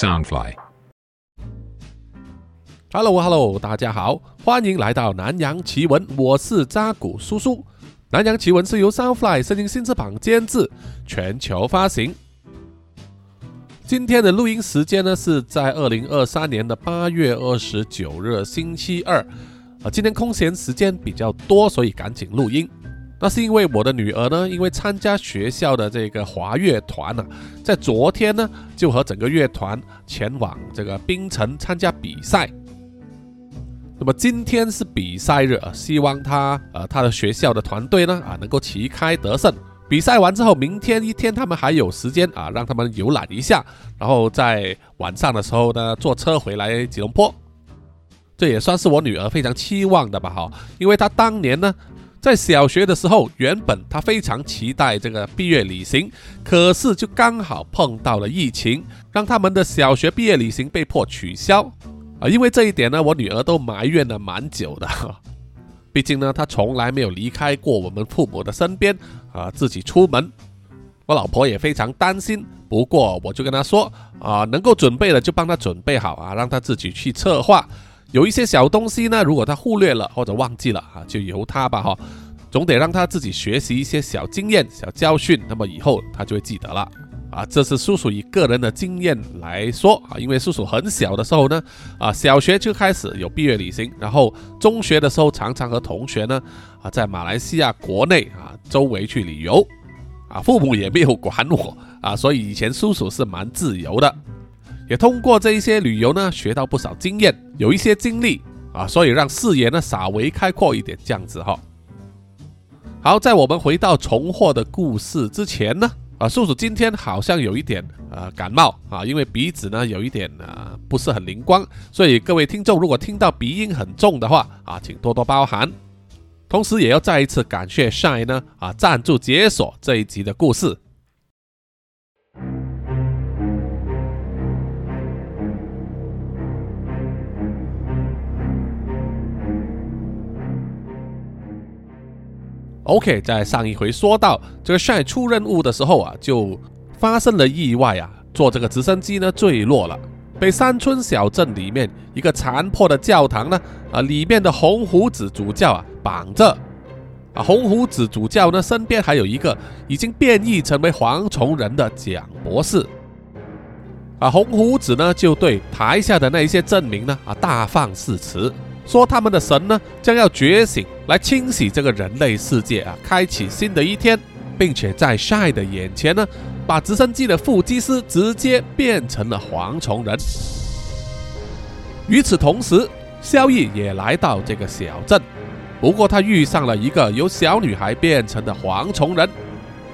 Soundfly。Hello Hello，大家好，欢迎来到南洋奇闻，我是扎古叔叔。南洋奇闻是由 Soundfly 声音新翅膀监制，全球发行。今天的录音时间呢是在二零二三年的八月二十九日星期二。啊，今天空闲时间比较多，所以赶紧录音。那是因为我的女儿呢，因为参加学校的这个华乐团啊，在昨天呢就和整个乐团前往这个冰城参加比赛。那么今天是比赛日，啊，希望他呃他的学校的团队呢啊能够旗开得胜。比赛完之后，明天一天他们还有时间啊，让他们游览一下，然后在晚上的时候呢坐车回来吉隆坡。这也算是我女儿非常期望的吧哈，因为她当年呢在小学的时候，原本她非常期待这个毕业旅行，可是就刚好碰到了疫情，让他们的小学毕业旅行被迫取消。啊，因为这一点呢，我女儿都埋怨了蛮久的。毕竟呢，她从来没有离开过我们父母的身边啊，自己出门。我老婆也非常担心，不过我就跟她说啊，能够准备的就帮她准备好啊，让她自己去策划。有一些小东西呢，如果他忽略了或者忘记了啊，就由他吧哈，总得让他自己学习一些小经验、小教训，那么以后他就会记得了。啊，这是叔叔以个人的经验来说啊，因为叔叔很小的时候呢，啊，小学就开始有毕业旅行，然后中学的时候常常和同学呢，啊，在马来西亚国内啊周围去旅游，啊，父母也没有管我啊，所以以前叔叔是蛮自由的，也通过这一些旅游呢，学到不少经验，有一些经历啊，所以让视野呢稍微开阔一点，这样子哈。好，在我们回到重获的故事之前呢。啊，叔叔今天好像有一点呃感冒啊，因为鼻子呢有一点啊不是很灵光，所以各位听众如果听到鼻音很重的话啊，请多多包涵。同时也要再一次感谢 Shine 呢啊赞助解锁这一集的故事。OK，在上一回说到这个 shy 出任务的时候啊，就发生了意外啊，坐这个直升机呢坠落了，被山村小镇里面一个残破的教堂呢啊里面的红胡子主教啊绑着啊，红胡子主教呢身边还有一个已经变异成为蝗虫人的蒋博士啊，红胡子呢就对台下的那一些证明呢啊大放誓词。说他们的神呢将要觉醒，来清洗这个人类世界啊，开启新的一天，并且在帅的眼前呢，把直升机的副机师直接变成了蝗虫人。与此同时，萧逸也来到这个小镇，不过他遇上了一个由小女孩变成的蝗虫人。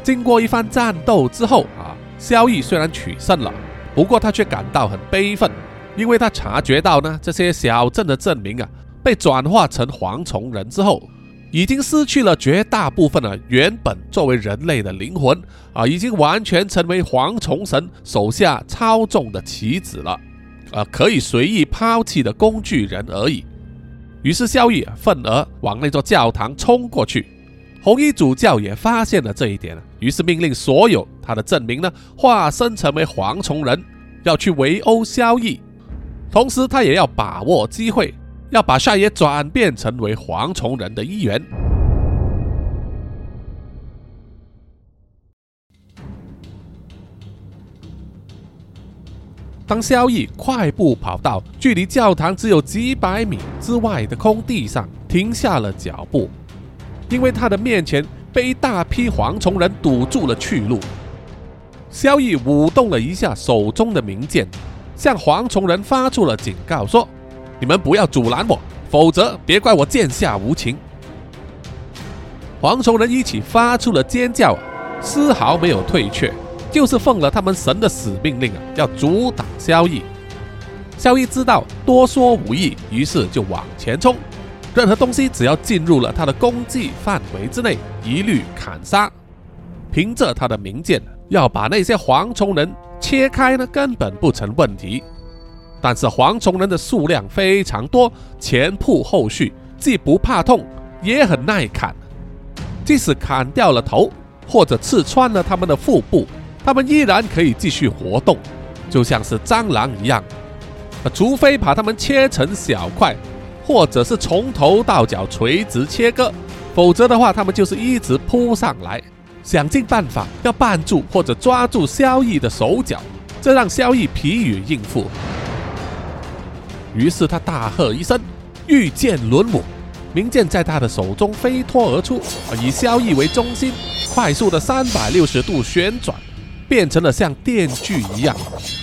经过一番战斗之后啊，萧逸虽然取胜了，不过他却感到很悲愤，因为他察觉到呢，这些小镇的镇民啊。被转化成蝗虫人之后，已经失去了绝大部分的原本作为人类的灵魂啊，已经完全成为蝗虫神手下操纵的棋子了，啊，可以随意抛弃的工具人而已。于是萧逸愤而往那座教堂冲过去，红衣主教也发现了这一点，于是命令所有他的证明呢化身成为蝗虫人，要去围殴萧逸，同时他也要把握机会。要把夏野转变成为蝗虫人的一员。当萧逸快步跑到距离教堂只有几百米之外的空地上，停下了脚步，因为他的面前被一大批蝗虫人堵住了去路。萧逸舞动了一下手中的名剑，向蝗虫人发出了警告，说。你们不要阻拦我，否则别怪我剑下无情。蝗虫人一起发出了尖叫，丝毫没有退却，就是奉了他们神的死命令啊，要阻挡萧逸。萧逸知道多说无益，于是就往前冲，任何东西只要进入了他的攻击范围之内，一律砍杀。凭着他的名剑，要把那些蝗虫人切开呢，根本不成问题。但是蝗虫人的数量非常多，前仆后续，既不怕痛，也很耐砍。即使砍掉了头，或者刺穿了他们的腹部，他们依然可以继续活动。就像是蟑螂一样。除非把它们切成小块，或者是从头到脚垂直切割，否则的话，它们就是一直扑上来，想尽办法要绊住或者抓住萧逸的手脚，这让萧逸疲于应付。于是他大喝一声：“御剑轮舞！”名剑在他的手中飞脱而出，以萧逸为中心，快速的三百六十度旋转，变成了像电锯一样，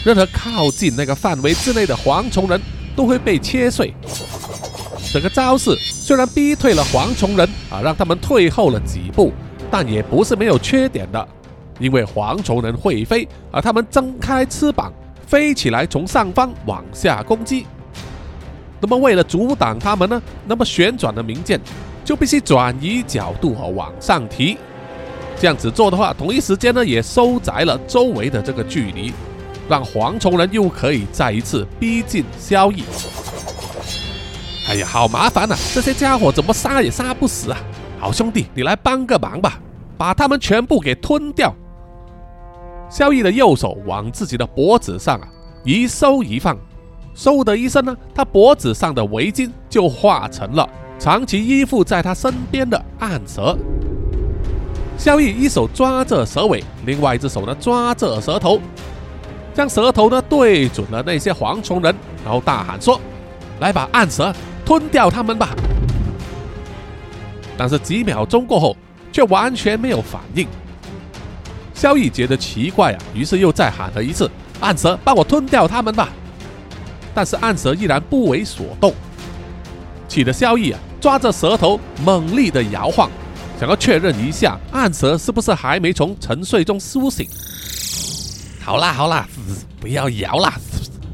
任何靠近那个范围之内的蝗虫人都会被切碎。整个招式虽然逼退了蝗虫人啊，让他们退后了几步，但也不是没有缺点的，因为蝗虫人会飞，而他们睁开翅膀飞起来，从上方往下攻击。那么为了阻挡他们呢？那么旋转的名剑就必须转移角度和往上提。这样子做的话，同一时间呢也收窄了周围的这个距离，让蝗虫人又可以再一次逼近萧逸。哎呀，好麻烦呐！这些家伙怎么杀也杀不死啊！好兄弟，你来帮个忙吧，把他们全部给吞掉。萧逸的右手往自己的脖子上啊一收一放。嗖的一声呢，他脖子上的围巾就化成了长期依附在他身边的暗蛇。萧逸一手抓着蛇尾，另外一只手呢抓着蛇头，将蛇头呢对准了那些蝗虫人，然后大喊说：“来把暗蛇吞掉他们吧！”但是几秒钟过后，却完全没有反应。萧逸觉得奇怪啊，于是又再喊了一次：“暗蛇，帮我吞掉他们吧！”但是暗蛇依然不为所动，气得萧逸啊抓着蛇头猛力的摇晃，想要确认一下暗蛇是不是还没从沉睡中苏醒。好啦好啦，不要摇啦，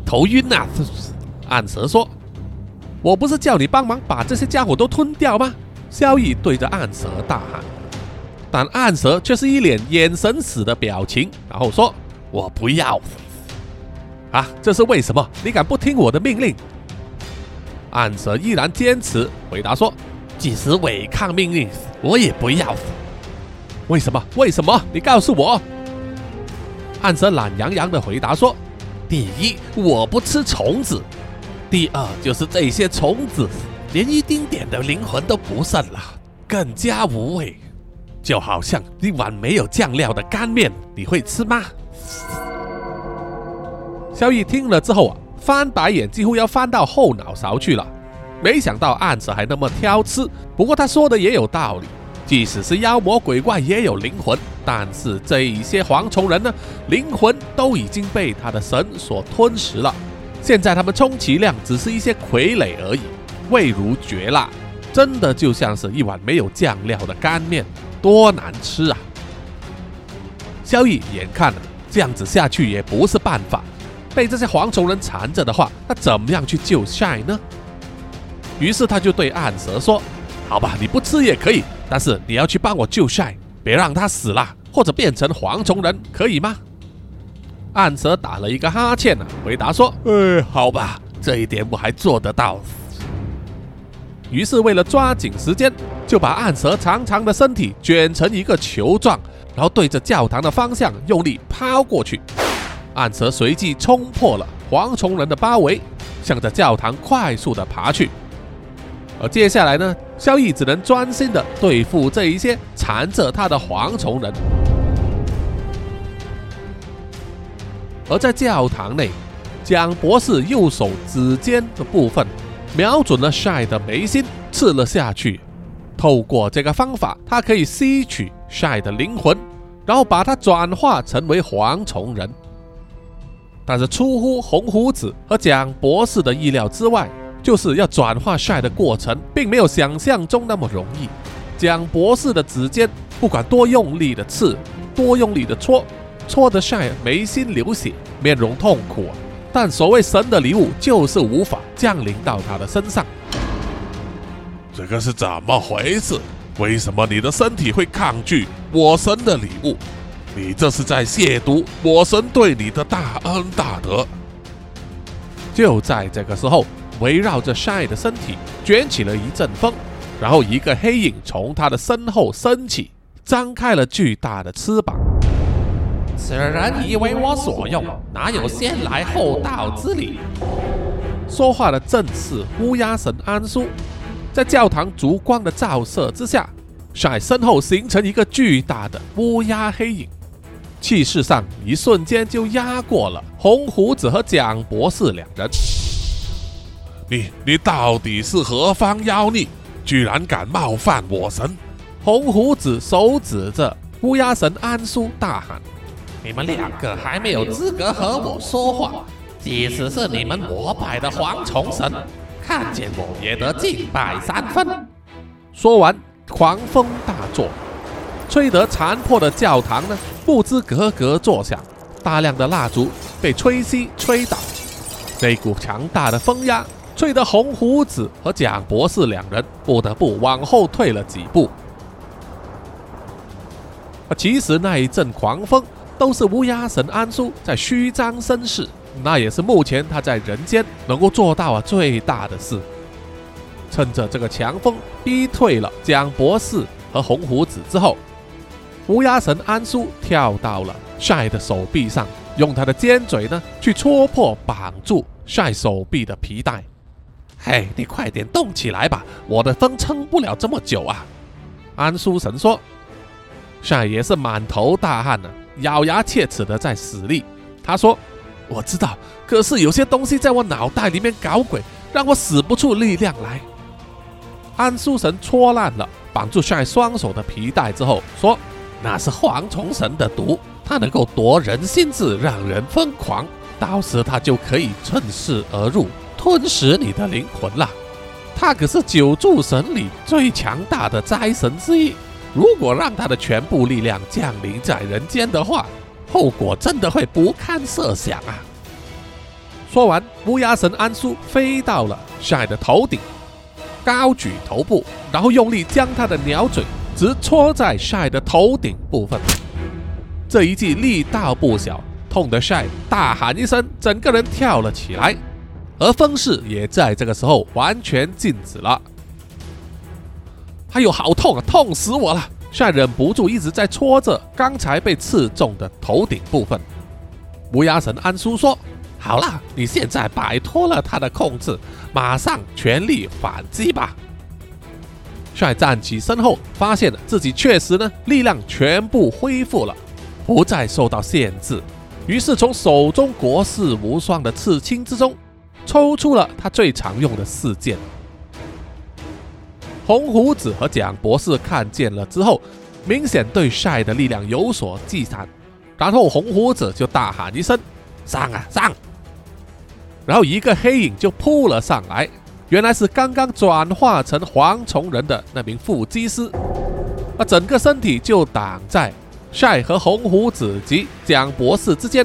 头晕呐！暗蛇说：“我不是叫你帮忙把这些家伙都吞掉吗？”萧逸对着暗蛇大喊，但暗蛇却是一脸眼神死的表情，然后说：“我不要。”啊，这是为什么？你敢不听我的命令？暗蛇依然坚持回答说：“即使违抗命令，我也不要。”为什么？为什么？你告诉我。暗蛇懒洋洋的回答说：“第一，我不吃虫子；第二，就是这些虫子连一丁点的灵魂都不剩了，更加无味，就好像一碗没有酱料的干面，你会吃吗？”萧逸听了之后啊，翻白眼几乎要翻到后脑勺去了。没想到案子还那么挑吃。不过他说的也有道理，即使是妖魔鬼怪也有灵魂，但是这一些蝗虫人呢，灵魂都已经被他的神所吞食了。现在他们充其量只是一些傀儡而已，味如绝辣，真的就像是一碗没有酱料的干面，多难吃啊！萧逸眼看这样子下去也不是办法。被这些蝗虫人缠着的话，那怎么样去救 shy 呢？于是他就对暗蛇说：“好吧，你不吃也可以，但是你要去帮我救 shy 别让他死了，或者变成蝗虫人，可以吗？”暗蛇打了一个哈欠，回答说：“呃，好吧，这一点我还做得到。”于是为了抓紧时间，就把暗蛇长长的身体卷成一个球状，然后对着教堂的方向用力抛过去。暗蛇随即冲破了蝗虫人的包围，向着教堂快速的爬去。而接下来呢，萧逸只能专心的对付这一些缠着他的蝗虫人。而在教堂内，蒋博士右手指尖的部分瞄准了 Shy 的眉心，刺了下去。透过这个方法，他可以吸取 Shy 的灵魂，然后把它转化成为蝗虫人。但是出乎红胡子和蒋博士的意料之外，就是要转化帅的过程，并没有想象中那么容易。蒋博士的指尖不管多用力的刺，多用力的戳，戳得帅眉心流血，面容痛苦。啊但所谓神的礼物，就是无法降临到他的身上。这个是怎么回事？为什么你的身体会抗拒我神的礼物？你这是在亵渎我神对你的大恩大德。就在这个时候，围绕着 Shy 的身体卷起了一阵风，然后一个黑影从他的身后升起，张开了巨大的翅膀。此人已为我所用，哪有先来后到之理？说话的正是乌鸦神安苏。在教堂烛光的照射之下，帅身后形成一个巨大的乌鸦黑影，气势上一瞬间就压过了红胡子和蒋博士两人。你你到底是何方妖孽，居然敢冒犯我神？红胡子手指着乌鸦神安苏大喊：“你们两个还没有资格和我说话，即使是你们膜拜的蝗虫神，看见我也得敬拜三分。”说完，狂风大作，吹得残破的教堂呢不知咯咯作响，大量的蜡烛被吹熄吹倒，那股强大的风压。吹得红胡子和蒋博士两人不得不往后退了几步。其实那一阵狂风都是乌鸦神安叔在虚张声势，那也是目前他在人间能够做到啊最大的事。趁着这个强风逼退了蒋博士和红胡子之后，乌鸦神安叔跳到了帅的手臂上，用他的尖嘴呢去戳破绑住帅手臂的皮带。嘿，你快点动起来吧，我的风撑不了这么久啊！安叔神说。帅也是满头大汗呢，咬牙切齿的在使力。他说：“我知道，可是有些东西在我脑袋里面搞鬼，让我使不出力量来。”安叔神戳烂了绑住帅双手的皮带之后说：“那是蝗虫神的毒，它能够夺人心智，让人疯狂，到时它就可以趁势而入。”吞噬你的灵魂了，他可是九柱神里最强大的灾神之一。如果让他的全部力量降临在人间的话，后果真的会不堪设想啊！说完，乌鸦神安叔飞到了帅的头顶，高举头部，然后用力将他的鸟嘴直戳在帅的头顶部分。这一记力道不小，痛得帅大喊一声，整个人跳了起来。而风势也在这个时候完全静止了。哎呦，好痛啊！痛死我了！帅忍不住一直在戳着刚才被刺中的头顶部分。乌鸦神安叔说：“好了，你现在摆脱了他的控制，马上全力反击吧。”帅站起身后，发现自己确实呢力量全部恢复了，不再受到限制。于是从手中国士无双的刺青之中。抽出了他最常用的四剑。红胡子和蒋博士看见了之后，明显对帅的力量有所忌惮。然后红胡子就大喊一声：“上啊上！”然后一个黑影就扑了上来，原来是刚刚转化成蝗虫人的那名副机师，而整个身体就挡在晒和红胡子及蒋博士之间。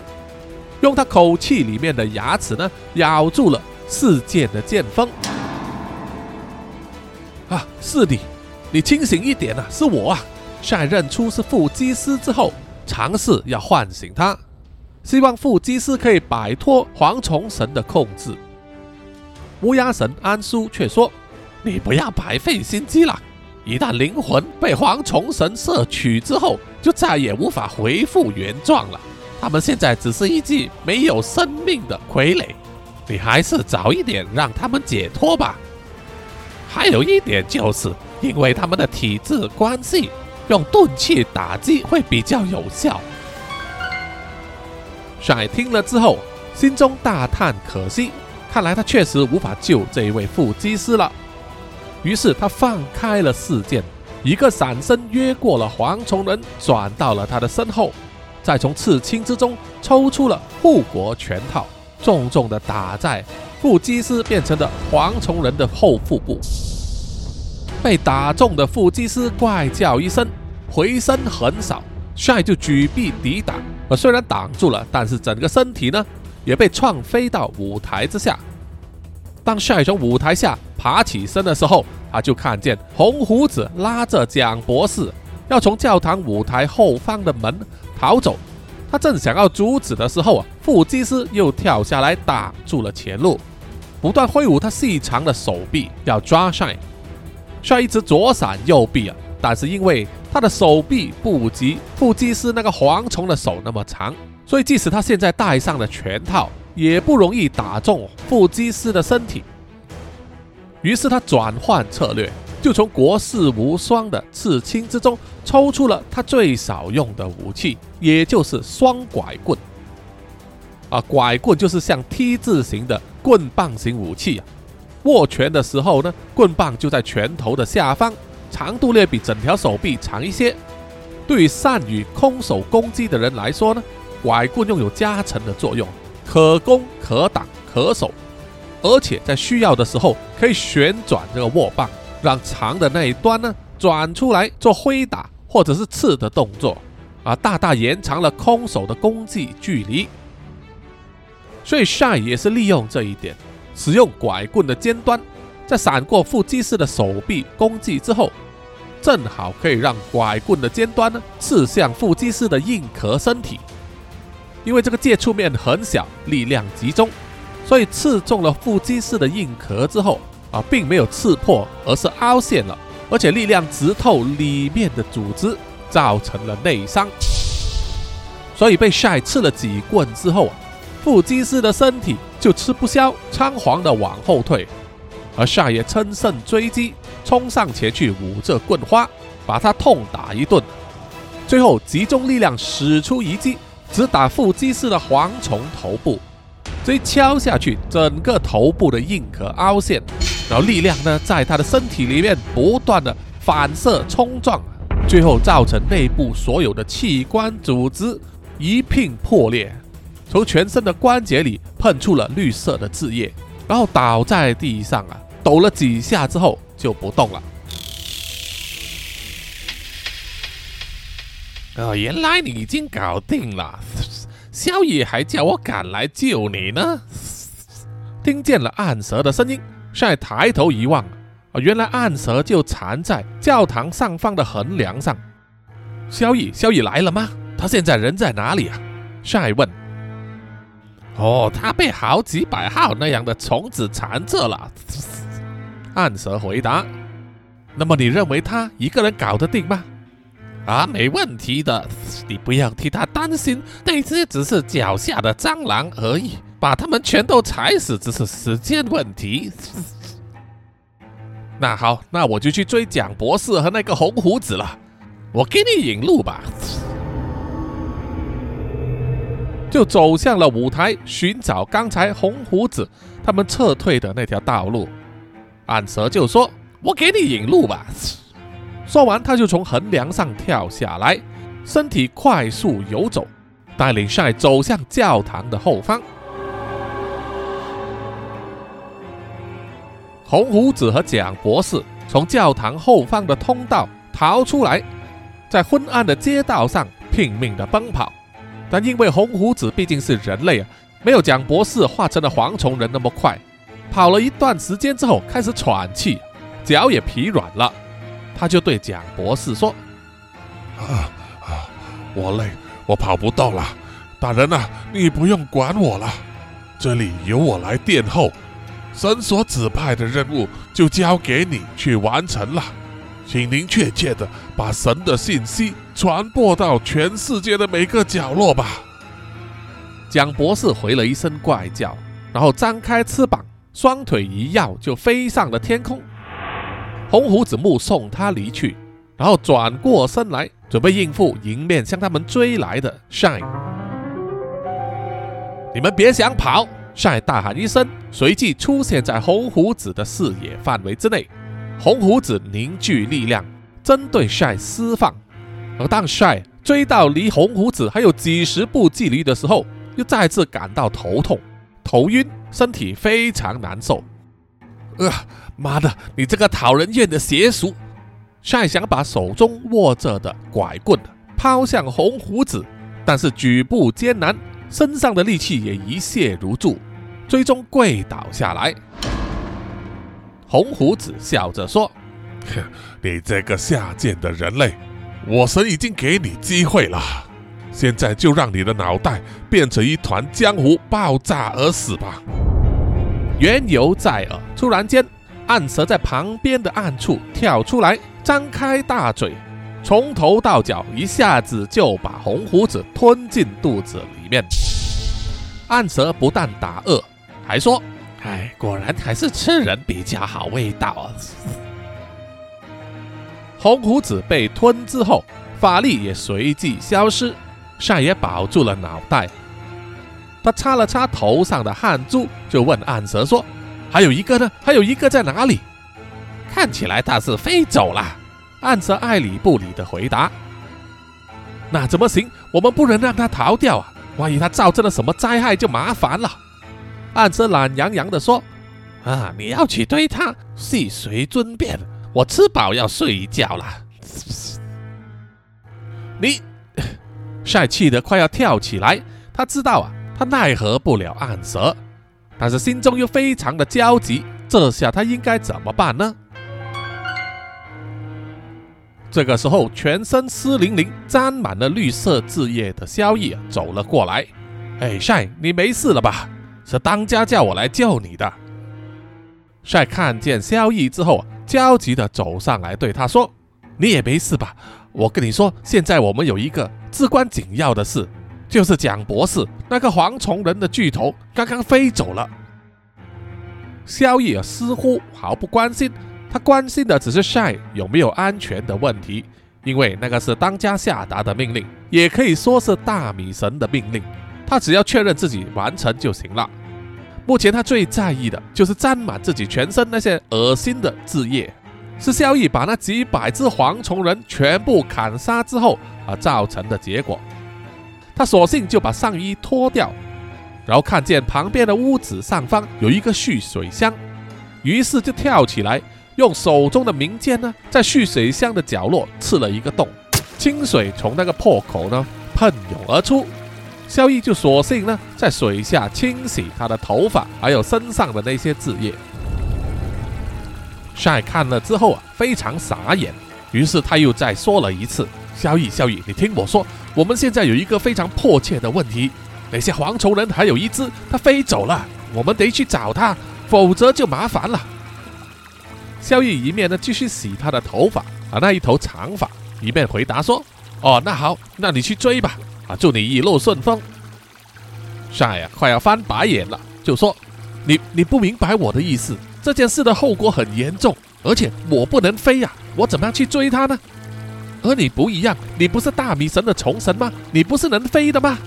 用他口气里面的牙齿呢，咬住了四剑的剑锋。啊，是你，你清醒一点啊！是我啊！晒认出是副机师之后，尝试要唤醒他，希望副机师可以摆脱蝗虫神的控制。乌鸦神安苏却说：“你不要白费心机了，一旦灵魂被蝗虫神摄取之后，就再也无法恢复原状了。”他们现在只是一具没有生命的傀儡，你还是早一点让他们解脱吧。还有一点就是，因为他们的体质关系，用钝器打击会比较有效。帅听了之后，心中大叹可惜，看来他确实无法救这一位副机师了。于是他放开了四剑，一个闪身越过了蝗虫人，转到了他的身后。再从刺青之中抽出了护国拳套，重重的打在副机师变成的蝗虫人的后腹部。被打中的副机师怪叫一声，回身横扫，帅就举臂抵挡。而虽然挡住了，但是整个身体呢也被撞飞到舞台之下。当帅从舞台下爬起身的时候，他就看见红胡子拉着蒋博士要从教堂舞台后方的门。逃走，他正想要阻止的时候啊，副机师又跳下来挡住了前路，不断挥舞他细长的手臂要抓帅。帅一直左闪右避啊，但是因为他的手臂不及腹肌师那个蝗虫的手那么长，所以即使他现在戴上了拳套，也不容易打中腹肌师的身体。于是他转换策略，就从国士无双的刺青之中抽出了他最少用的武器，也就是双拐棍。啊，拐棍就是像 T 字形的棍棒型武器啊。握拳的时候呢，棍棒就在拳头的下方，长度略比整条手臂长一些。对于善于空手攻击的人来说呢，拐棍拥有加成的作用，可攻可挡可守，而且在需要的时候可以旋转这个握棒，让长的那一端呢转出来做挥打或者是刺的动作，啊，大大延长了空手的攻击距离。所以 Shy 也是利用这一点。使用拐棍的尖端，在闪过腹肌师的手臂攻击之后，正好可以让拐棍的尖端呢刺向腹肌师的硬壳身体。因为这个接触面很小，力量集中，所以刺中了腹肌师的硬壳之后啊，并没有刺破，而是凹陷了，而且力量直透里面的组织，造成了内伤。所以被帅刺了几棍之后啊。腹肌师的身体就吃不消，仓皇的往后退，而夏也乘胜追击，冲上前去舞着棍花，把他痛打一顿，最后集中力量使出一击，直打腹肌似的蝗虫头部，这一敲下去，整个头部的硬壳凹陷，然后力量呢在他的身体里面不断的反射冲撞，最后造成内部所有的器官组织一并破裂。从全身的关节里喷出了绿色的汁液，然后倒在地上啊，抖了几下之后就不动了。哦，原来你已经搞定了，萧野还叫我赶来救你呢。听见了暗蛇的声音，帅抬头一望，啊，原来暗蛇就缠在教堂上方的横梁上。萧逸，萧逸来了吗？他现在人在哪里啊？帅问。哦，他被好几百号那样的虫子缠着了。暗蛇回答：“那么你认为他一个人搞得定吗？”啊，没问题的，你不要替他担心，那些只是脚下的蟑螂而已，把他们全都踩死只是时间问题。那好，那我就去追蒋博士和那个红胡子了，我给你引路吧。就走向了舞台，寻找刚才红胡子他们撤退的那条道路。暗蛇就说：“我给你引路吧。”说完，他就从横梁上跳下来，身体快速游走，带领帅走向教堂的后方。红胡子和蒋博士从教堂后方的通道逃出来，在昏暗的街道上拼命的奔跑。但因为红胡子毕竟是人类啊，没有蒋博士化成了蝗虫人那么快。跑了一段时间之后，开始喘气，脚也疲软了。他就对蒋博士说：“啊啊，我累，我跑不动了。大人啊，你不用管我了，这里由我来殿后。神所指派的任务就交给你去完成了。”请您确切的把神的信息传播到全世界的每个角落吧。蒋博士回了一声怪叫，然后张开翅膀，双腿一跃就飞上了天空。红胡子目送他离去，然后转过身来，准备应付迎面向他们追来的 shy。你们别想跑 shy 大喊一声，随即出现在红胡子的视野范围之内。红胡子凝聚力量，针对帅释放。而当帅追到离红胡子还有几十步距离的时候，又再次感到头痛、头晕，身体非常难受。呃，妈的，你这个讨人厌的邪鼠！帅想把手中握着的拐棍抛向红胡子，但是举步艰难，身上的力气也一泻如注，最终跪倒下来。红胡子笑着说：“哼你这个下贱的人类，我神已经给你机会了，现在就让你的脑袋变成一团浆糊，爆炸而死吧！”缘由在耳，突然间，暗蛇在旁边的暗处跳出来，张开大嘴，从头到脚一下子就把红胡子吞进肚子里面。暗蛇不但打饿，还说：“哎，果然还是吃人比较好味道啊！”红胡子被吞之后，法力也随即消失，晒也保住了脑袋。他擦了擦头上的汗珠，就问暗蛇说：“还有一个呢？还有一个在哪里？”看起来他是飞走了。暗蛇爱理不理的回答：“那怎么行？我们不能让他逃掉啊！万一他造成了什么灾害，就麻烦了。”暗蛇懒洋洋的说：“啊，你要去追他细随尊便。我吃饱要睡一觉了。”你，帅气的快要跳起来。他知道啊，他奈何不了暗蛇，但是心中又非常的焦急。这下他应该怎么办呢？这个时候，全身湿淋淋、沾满了绿色汁液的萧逸走了过来。哎，帅，你没事了吧？是当家叫我来救你的。帅看见萧逸之后，焦急的走上来对他说：“你也没事吧？我跟你说，现在我们有一个至关紧要的事，就是蒋博士那个蝗虫人的巨头刚刚飞走了。”萧逸似乎毫不关心。他关心的只是 Shy 有没有安全的问题，因为那个是当家下达的命令，也可以说是大米神的命令。他只要确认自己完成就行了。目前他最在意的就是沾满自己全身那些恶心的字液，是萧逸把那几百只蝗虫人全部砍杀之后而造成的结果。他索性就把上衣脱掉，然后看见旁边的屋子上方有一个蓄水箱，于是就跳起来。用手中的明剑呢，在蓄水箱的角落刺了一个洞，清水从那个破口呢喷涌而出。萧逸就索性呢在水下清洗他的头发，还有身上的那些字液。帅看了之后啊，非常傻眼，于是他又再说了一次：“萧逸，萧逸，你听我说，我们现在有一个非常迫切的问题，那些蝗虫人还有一只，他飞走了，我们得去找他，否则就麻烦了。”萧逸一面呢继续洗他的头发啊，那一头长发，一面回答说：“哦，那好，那你去追吧，啊，祝你一路顺风。”帅呀，快要翻白眼了，就说：“你你不明白我的意思，这件事的后果很严重，而且我不能飞呀，我怎么样去追他呢？和你不一样，你不是大米神的虫神吗？你不是能飞的吗？”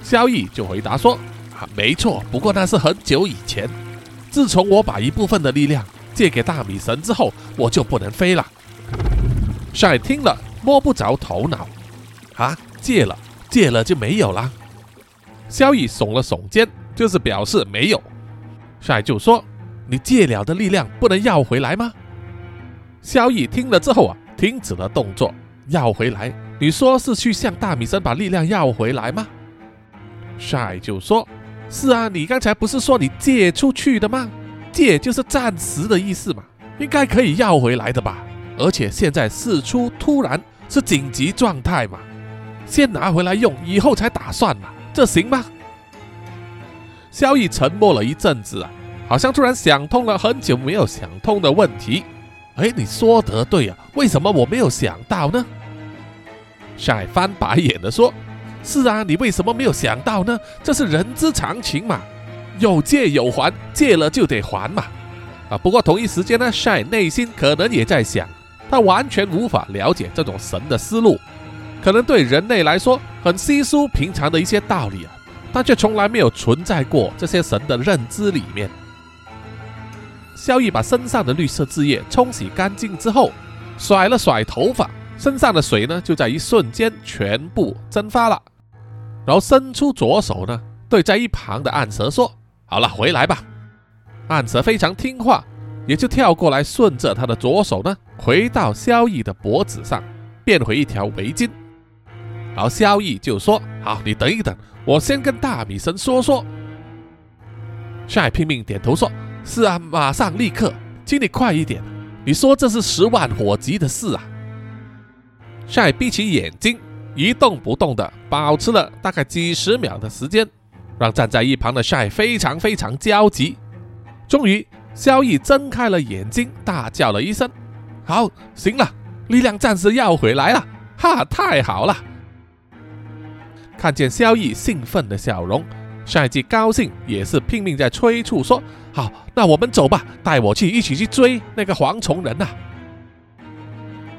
萧逸就回答说：“啊，没错，不过那是很久以前，自从我把一部分的力量。”借给大米神之后，我就不能飞了。帅听了摸不着头脑，啊，借了，借了就没有了。萧逸耸了耸肩，就是表示没有。帅就说：“你借了的力量不能要回来吗？”萧逸听了之后啊，停止了动作。要回来？你说是去向大米生把力量要回来吗？帅就说：“是啊，你刚才不是说你借出去的吗？”借就是暂时的意思嘛，应该可以要回来的吧？而且现在事出突然，是紧急状态嘛，先拿回来用，以后才打算嘛，这行吗？萧逸沉默了一阵子啊，好像突然想通了很久没有想通的问题。哎，你说得对啊，为什么我没有想到呢？晒翻白眼的说：“是啊，你为什么没有想到呢？这是人之常情嘛。”有借有还，借了就得还嘛，啊！不过同一时间呢，Shine 内心可能也在想，他完全无法了解这种神的思路，可能对人类来说很稀疏平常的一些道理啊，但却从来没有存在过这些神的认知里面。萧逸把身上的绿色汁液冲洗干净之后，甩了甩头发，身上的水呢就在一瞬间全部蒸发了，然后伸出左手呢，对在一旁的暗蛇说。好了，回来吧。暗蛇非常听话，也就跳过来，顺着他的左手呢，回到萧逸的脖子上，变回一条围巾。然后萧逸就说：“好，你等一等，我先跟大米神说说。”帅拼命点头说：“是啊，马上立刻，请你快一点。你说这是十万火急的事啊。”帅闭起眼睛，一动不动的保持了大概几十秒的时间。让站在一旁的帅非常非常焦急。终于，萧逸睁开了眼睛，大叫了一声：“好，行了，力量暂时要回来了，哈，太好了！看见萧逸兴奋的笑容，帅既高兴也是拼命在催促说：“好，那我们走吧，带我去一起去追那个蝗虫人呐！”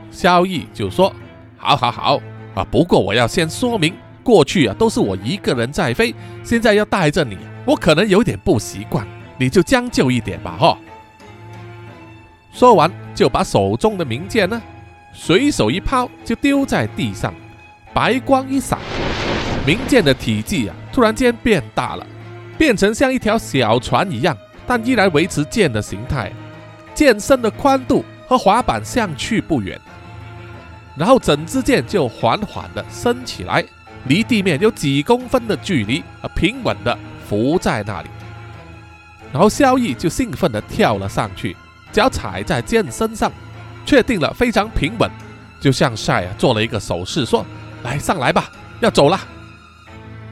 萧逸就说：“好好好啊，不过我要先说明，过去啊都是我一个人在飞，现在要带着你，我可能有点不习惯，你就将就一点吧，哈。”说完，就把手中的名剑呢，随手一抛，就丢在地上，白光一闪。名剑的体积啊，突然间变大了，变成像一条小船一样，但依然维持剑的形态。剑身的宽度和滑板相去不远，然后整支剑就缓缓地升起来，离地面有几公分的距离，啊，平稳地浮在那里。然后萧逸就兴奋地跳了上去，脚踩在剑身上，确定了非常平稳，就向晒啊做了一个手势，说：“来，上来吧，要走了。”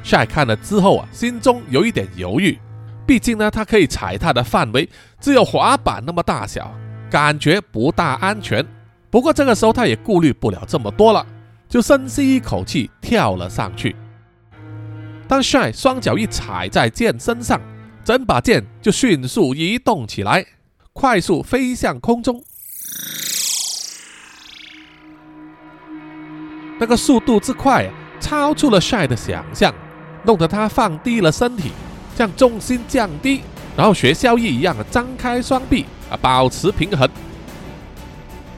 晒看了之后啊，心中有一点犹豫，毕竟呢，他可以踩踏的范围只有滑板那么大小，感觉不大安全。不过这个时候他也顾虑不了这么多了，就深吸一口气跳了上去。当帅双脚一踩在剑身上，整把剑就迅速移动起来，快速飞向空中。那个速度之快，超出了帅的想象。弄得他放低了身体，将重心降低，然后学萧逸一样的张开双臂啊，保持平衡。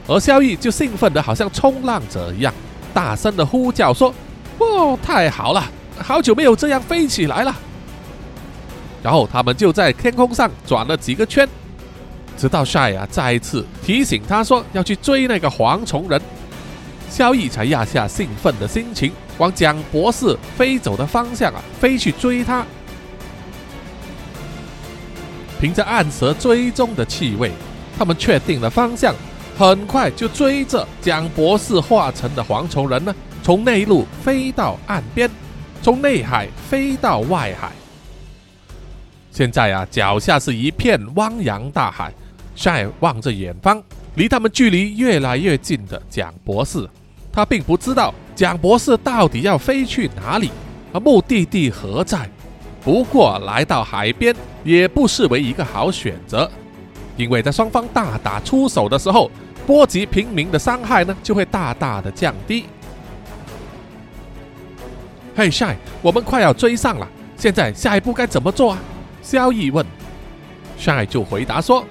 而萧逸就兴奋的好像冲浪者一样，大声的呼叫说：“哇，太好了，好久没有这样飞起来了！”然后他们就在天空上转了几个圈，直到晒啊再次提醒他说要去追那个蝗虫人。萧逸才压下兴奋的心情，往蒋博士飞走的方向啊飞去追他。凭着暗蛇追踪的气味，他们确定了方向，很快就追着蒋博士化成的蝗虫人呢，从内陆飞到岸边，从内海飞到外海。现在啊，脚下是一片汪洋大海。晒望着远方，离他们距离越来越近的蒋博士。他并不知道蒋博士到底要飞去哪里，而目的地何在。不过来到海边也不失为一个好选择，因为在双方大打出手的时候，波及平民的伤害呢就会大大的降低。嘿，Shy，我们快要追上了，现在下一步该怎么做啊？萧逸问。Shy 就回答说：“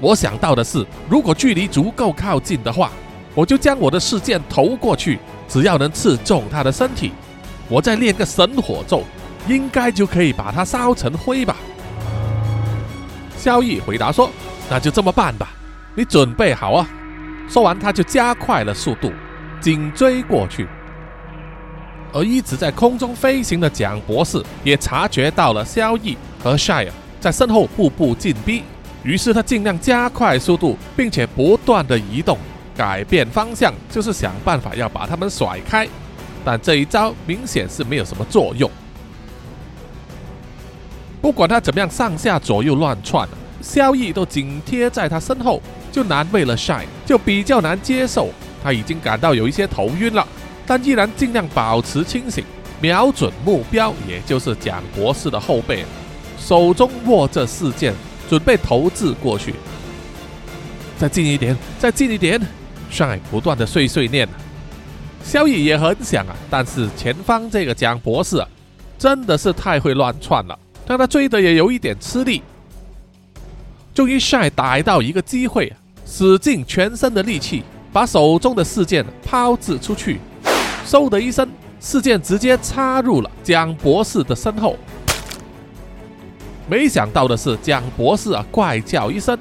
我想到的是，如果距离足够靠近的话。”我就将我的试剑投过去，只要能刺中他的身体，我再练个神火咒，应该就可以把他烧成灰吧。萧逸回答说：“那就这么办吧，你准备好啊。”说完，他就加快了速度，紧追过去。而一直在空中飞行的蒋博士也察觉到了萧逸和 Shire 在身后步步紧逼，于是他尽量加快速度，并且不断的移动。改变方向就是想办法要把他们甩开，但这一招明显是没有什么作用。不管他怎么样上下左右乱窜，萧逸都紧贴在他身后，就难为了 Shine，就比较难接受。他已经感到有一些头晕了，但依然尽量保持清醒，瞄准目标，也就是蒋博士的后背，手中握着四剑，准备投掷过去。再近一点，再近一点。帅不断的碎碎念，萧逸也很想啊，但是前方这个蒋博士啊，真的是太会乱窜了，让他追的也有一点吃力。终于帅逮到一个机会，使尽全身的力气，把手中的四剑抛掷出去，嗖的一声，四剑直接插入了蒋博士的身后。没想到的是，蒋博士啊怪叫一声，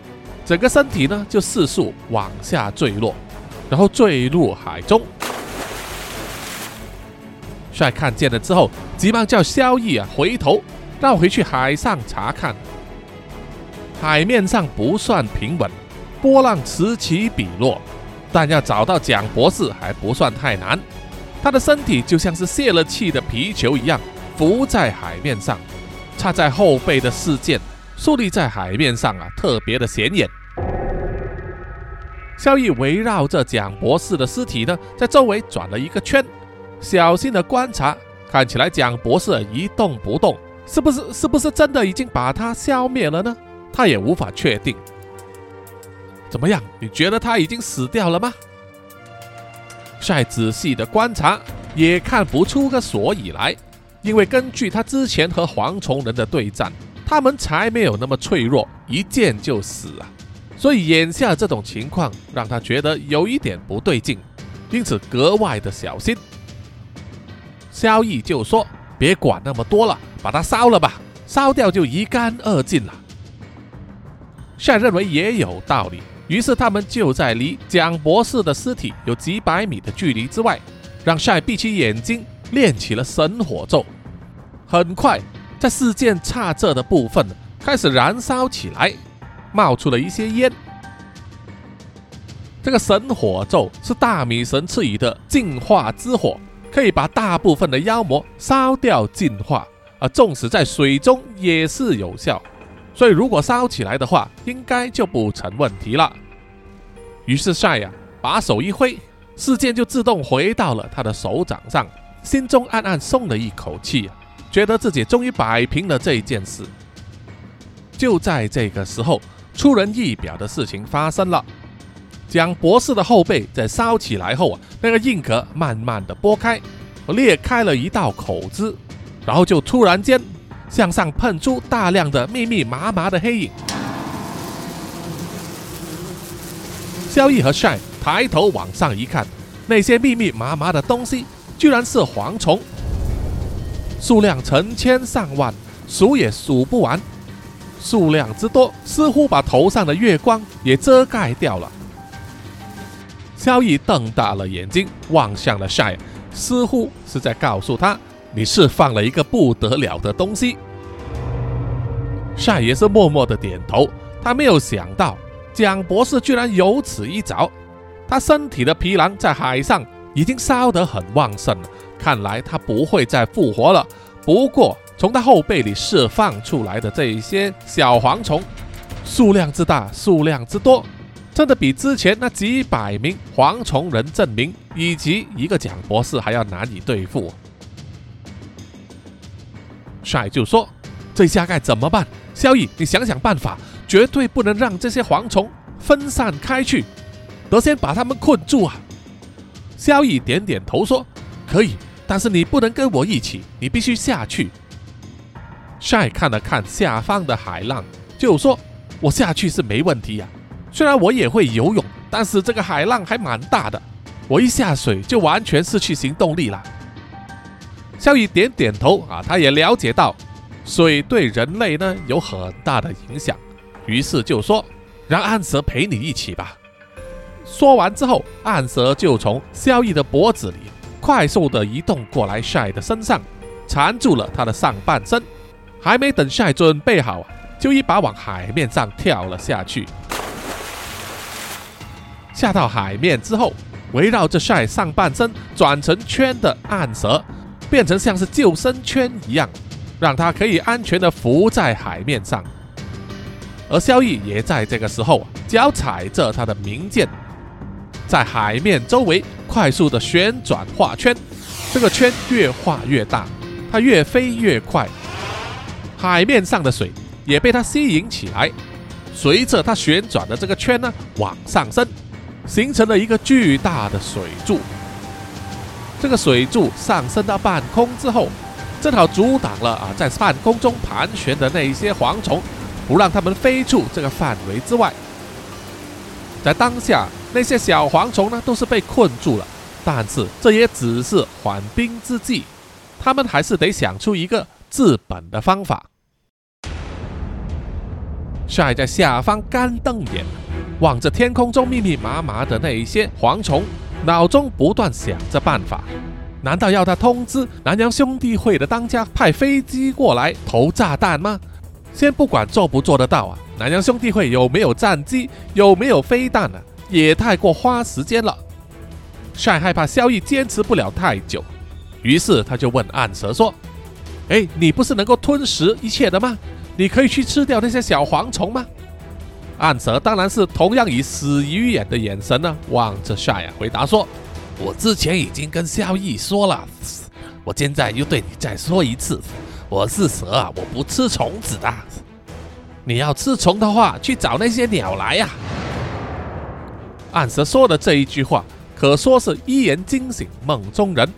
整个身体呢就四速往下坠落。然后坠入海中。帅看见了之后，急忙叫萧逸啊回头绕回去海上查看。海面上不算平稳，波浪此起彼落，但要找到蒋博士还不算太难。他的身体就像是泄了气的皮球一样，浮在海面上，插在后背的四剑竖立在海面上啊，特别的显眼。萧逸围绕着蒋博士的尸体呢，在周围转了一个圈，小心的观察。看起来蒋博士一动不动，是不是是不是真的已经把他消灭了呢？他也无法确定。怎么样？你觉得他已经死掉了吗？再仔细的观察，也看不出个所以来。因为根据他之前和蝗虫人的对战，他们才没有那么脆弱，一剑就死啊。所以眼下这种情况让他觉得有一点不对劲，因此格外的小心。萧逸就说：“别管那么多了，把它烧了吧，烧掉就一干二净了。”帅认为也有道理。于是他们就在离蒋博士的尸体有几百米的距离之外，让帅闭起眼睛练起了神火咒。很快，在事件差这的部分开始燃烧起来，冒出了一些烟。这个神火咒是大米神赐予的净化之火，可以把大部分的妖魔烧掉净化，而纵使在水中也是有效。所以，如果烧起来的话，应该就不成问题了。于是，晒呀，把手一挥，事件就自动回到了他的手掌上，心中暗暗松了一口气，觉得自己终于摆平了这一件事。就在这个时候，出人意表的事情发生了：蒋博士的后背在烧起来后啊，那个硬壳慢慢的剥开，裂开了一道口子，然后就突然间。向上喷出大量的密密麻麻的黑影。萧逸和 s h i n 抬头往上一看，那些密密麻麻的东西居然是蝗虫，数量成千上万，数也数不完。数量之多，似乎把头上的月光也遮盖掉了。萧逸瞪大了眼睛望向了 Shine，似乎是在告诉他。你释放了一个不得了的东西，晒也是默默的点头。他没有想到蒋博士居然有此一招。他身体的皮囊在海上已经烧得很旺盛了，看来他不会再复活了。不过从他后背里释放出来的这一些小蝗虫，数量之大，数量之多，真的比之前那几百名蝗虫人证明以及一个蒋博士还要难以对付。帅就说：“这下该怎么办？萧逸，你想想办法，绝对不能让这些蝗虫分散开去，得先把他们困住啊！”萧逸点点头说：“可以，但是你不能跟我一起，你必须下去。”帅看了看下方的海浪，就说：“我下去是没问题呀，虽然我也会游泳，但是这个海浪还蛮大的，我一下水就完全失去行动力了。”萧逸点点头啊，他也了解到水对人类呢有很大的影响，于是就说：“让暗蛇陪你一起吧。”说完之后，暗蛇就从萧逸的脖子里快速的移动过来，晒的身上缠住了他的上半身。还没等晒准备好，就一把往海面上跳了下去。下到海面之后，围绕着晒上半身转成圈的暗蛇。变成像是救生圈一样，让他可以安全的浮在海面上。而萧逸也在这个时候脚踩着他的名剑，在海面周围快速的旋转画圈，这个圈越画越大，他越飞越快，海面上的水也被它吸引起来，随着它旋转的这个圈呢往上升，形成了一个巨大的水柱。这个水柱上升到半空之后，正好阻挡了啊在半空中盘旋的那一些蝗虫，不让它们飞出这个范围之外。在当下，那些小蝗虫呢都是被困住了，但是这也只是缓兵之计，他们还是得想出一个治本的方法。帅在下方干瞪眼，望着天空中密密麻麻的那一些蝗虫。脑中不断想着办法，难道要他通知南洋兄弟会的当家派飞机过来投炸弹吗？先不管做不做得到啊，南洋兄弟会有没有战机，有没有飞弹呢？也太过花时间了。帅害怕萧逸坚持不了太久，于是他就问暗蛇说：“哎，你不是能够吞食一切的吗？你可以去吃掉那些小蝗虫吗？”暗蛇当然是同样以死鱼眼的眼神呢望着 Shy 啊，回答说：“我之前已经跟萧逸说了，我现在又对你再说一次，我是蛇啊，我不吃虫子的。你要吃虫的话，去找那些鸟来呀。”暗蛇说的这一句话，可说是一言惊醒梦中人。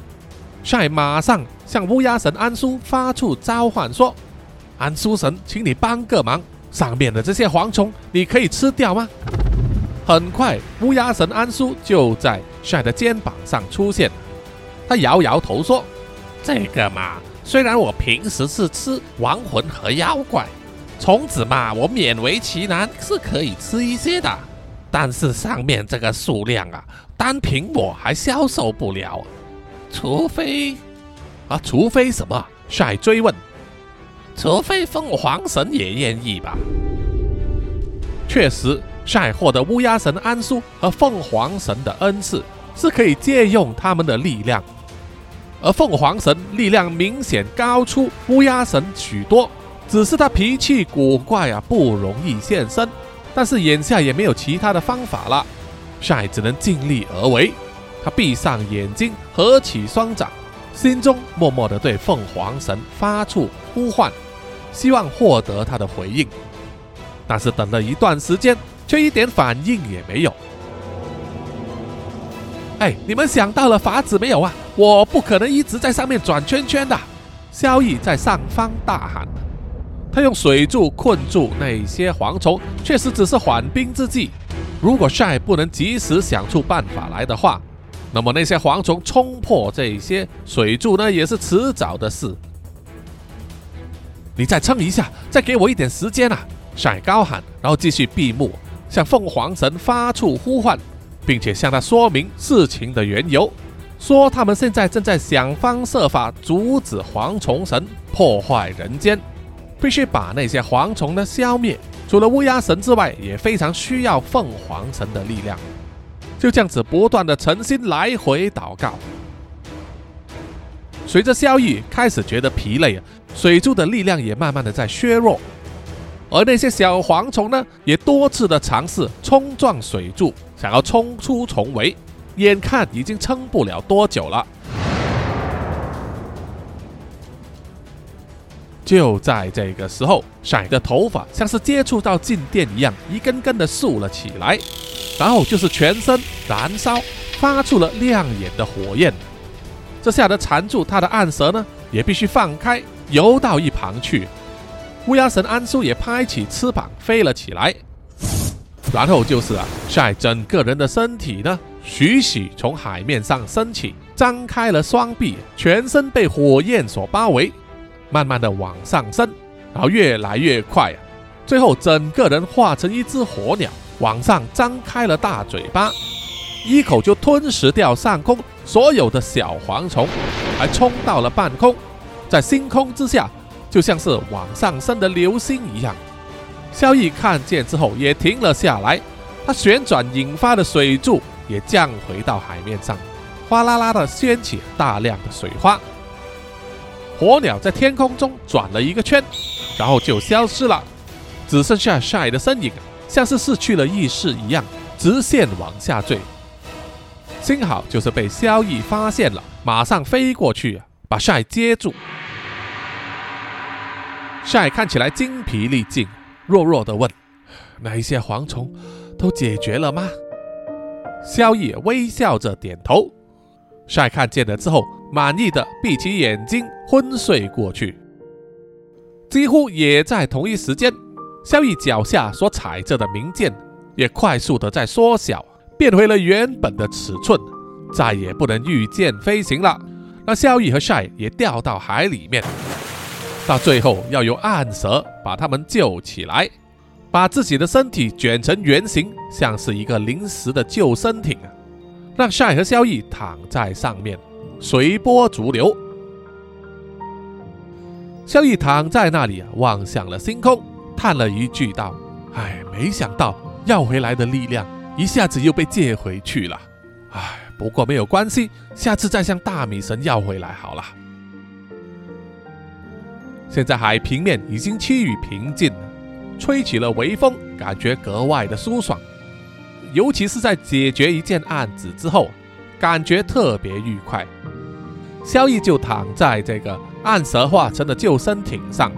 Shy 马上向乌鸦神安叔发出召唤，说：“安叔神，请你帮个忙。”上面的这些蝗虫，你可以吃掉吗？很快，乌鸦神安叔就在帅的肩膀上出现。他摇摇头说：“这个嘛，虽然我平时是吃亡魂和妖怪，虫子嘛，我勉为其难是可以吃一些的。但是上面这个数量啊，单凭我还消受不了。除非……啊，除非什么？”帅追问。除非凤凰神也愿意吧。确实，晒获得乌鸦神安叔和凤凰神的恩赐，是可以借用他们的力量。而凤凰神力量明显高出乌鸦神许多，只是他脾气古怪啊，不容易现身。但是眼下也没有其他的方法了，晒只能尽力而为。他闭上眼睛，合起双掌，心中默默地对凤凰神发出呼唤。希望获得他的回应，但是等了一段时间，却一点反应也没有。哎，你们想到了法子没有啊？我不可能一直在上面转圈圈的。萧逸在上方大喊：“他用水柱困住那些蝗虫，确实只是缓兵之计。如果帅不能及时想出办法来的话，那么那些蝗虫冲破这些水柱呢，也是迟早的事。”你再撑一下，再给我一点时间啊！帅高喊，然后继续闭目，向凤凰神发出呼唤，并且向他说明事情的缘由，说他们现在正在想方设法阻止蝗虫神破坏人间，必须把那些蝗虫呢消灭。除了乌鸦神之外，也非常需要凤凰神的力量。就这样子不断的诚心来回祷告。随着萧逸开始觉得疲累。水柱的力量也慢慢的在削弱，而那些小蝗虫呢，也多次的尝试冲撞水柱，想要冲出重围，眼看已经撑不了多久了。就在这个时候，闪的头发像是接触到静电一样，一根根的竖了起来，然后就是全身燃烧，发出了亮眼的火焰。这下的缠住他的暗蛇呢，也必须放开。游到一旁去，乌鸦神安苏也拍起翅膀飞了起来，然后就是啊，晒整个人的身体呢，徐徐从海面上升起，张开了双臂，全身被火焰所包围，慢慢的往上升，然后越来越快啊，最后整个人化成一只火鸟，往上张开了大嘴巴，一口就吞噬掉上空所有的小蝗虫，还冲到了半空。在星空之下，就像是往上升的流星一样。萧逸看见之后也停了下来，他旋转引发的水柱也降回到海面上，哗啦啦的掀起大量的水花。火鸟在天空中转了一个圈，然后就消失了，只剩下晒的身影，像是失去了意识一样，直线往下坠。幸好就是被萧逸发现了，马上飞过去。把晒接住，晒看起来精疲力尽，弱弱的问：“那一些蝗虫都解决了吗？”萧逸微笑着点头。晒看见了之后，满意的闭起眼睛，昏睡过去。几乎也在同一时间，萧逸脚下所踩着的明剑也快速的在缩小，变回了原本的尺寸，再也不能御剑飞行了。那萧逸和晒也掉到海里面，到最后要由暗蛇把他们救起来，把自己的身体卷成圆形，像是一个临时的救生艇啊，让晒和萧逸躺在上面，随波逐流。萧逸躺在那里啊，望向了星空，叹了一句道：“唉，没想到要回来的力量一下子又被借回去了，唉。”不过没有关系，下次再向大米神要回来好了。现在海平面已经趋于平静，吹起了微风，感觉格外的舒爽，尤其是在解决一件案子之后，感觉特别愉快。萧逸就躺在这个暗蛇化成的救生艇上，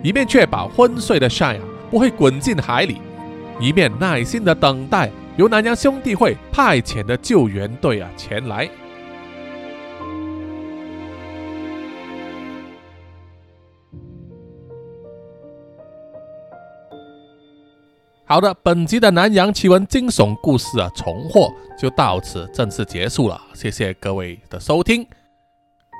一面确保昏睡的 Shine 不会滚进海里，一面耐心的等待由南洋兄弟会派遣的救援队啊前来。好的，本集的南洋奇闻惊悚故事啊，重获就到此正式结束了。谢谢各位的收听。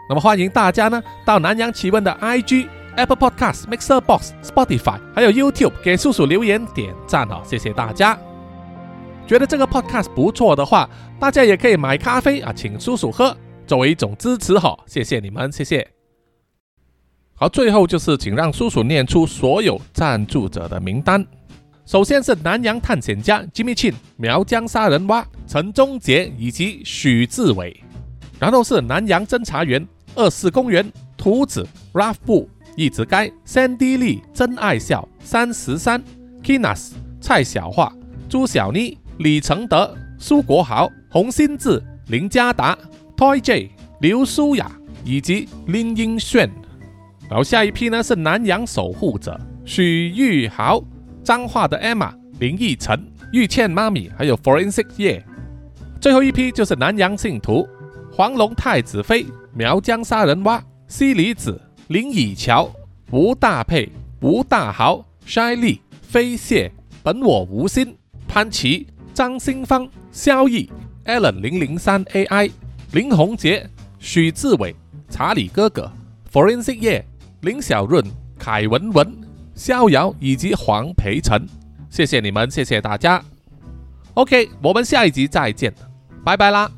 那么欢迎大家呢到南洋奇闻的 IG、Apple Podcast、Mixer Box、Spotify 还有 YouTube 给叔叔留言点赞哦，谢谢大家。觉得这个 Podcast 不错的话，大家也可以买咖啡啊，请叔叔喝，作为一种支持哈。谢谢你们，谢谢。好，最后就是请让叔叔念出所有赞助者的名单。首先是南洋探险家 Jimmy Chin、苗疆杀人蛙陈忠杰以及许志伟，然后是南洋侦查员二四公园图子 Ralph 布一直该 Sandy Lee 真爱笑三十三 Kinas 蔡小桦朱小妮李承德苏国豪洪新志林家达 Toy J 刘舒雅以及林英炫，然后下一批呢是南洋守护者许玉豪。脏话的 Emma、林奕晨、玉倩妈咪，还有 Forensic 叶，最后一批就是南洋信徒黄龙太子妃、苗疆杀人蛙、西里子、林以乔、吴大佩、吴大豪、筛利、飞蟹、本我无心、潘琪、张新芳、萧毅、Allen 零零三 AI、林宏杰、许志伟、查理哥哥、Forensic 叶、林小润、凯文文。逍遥以及黄培成，谢谢你们，谢谢大家。OK，我们下一集再见，拜拜啦。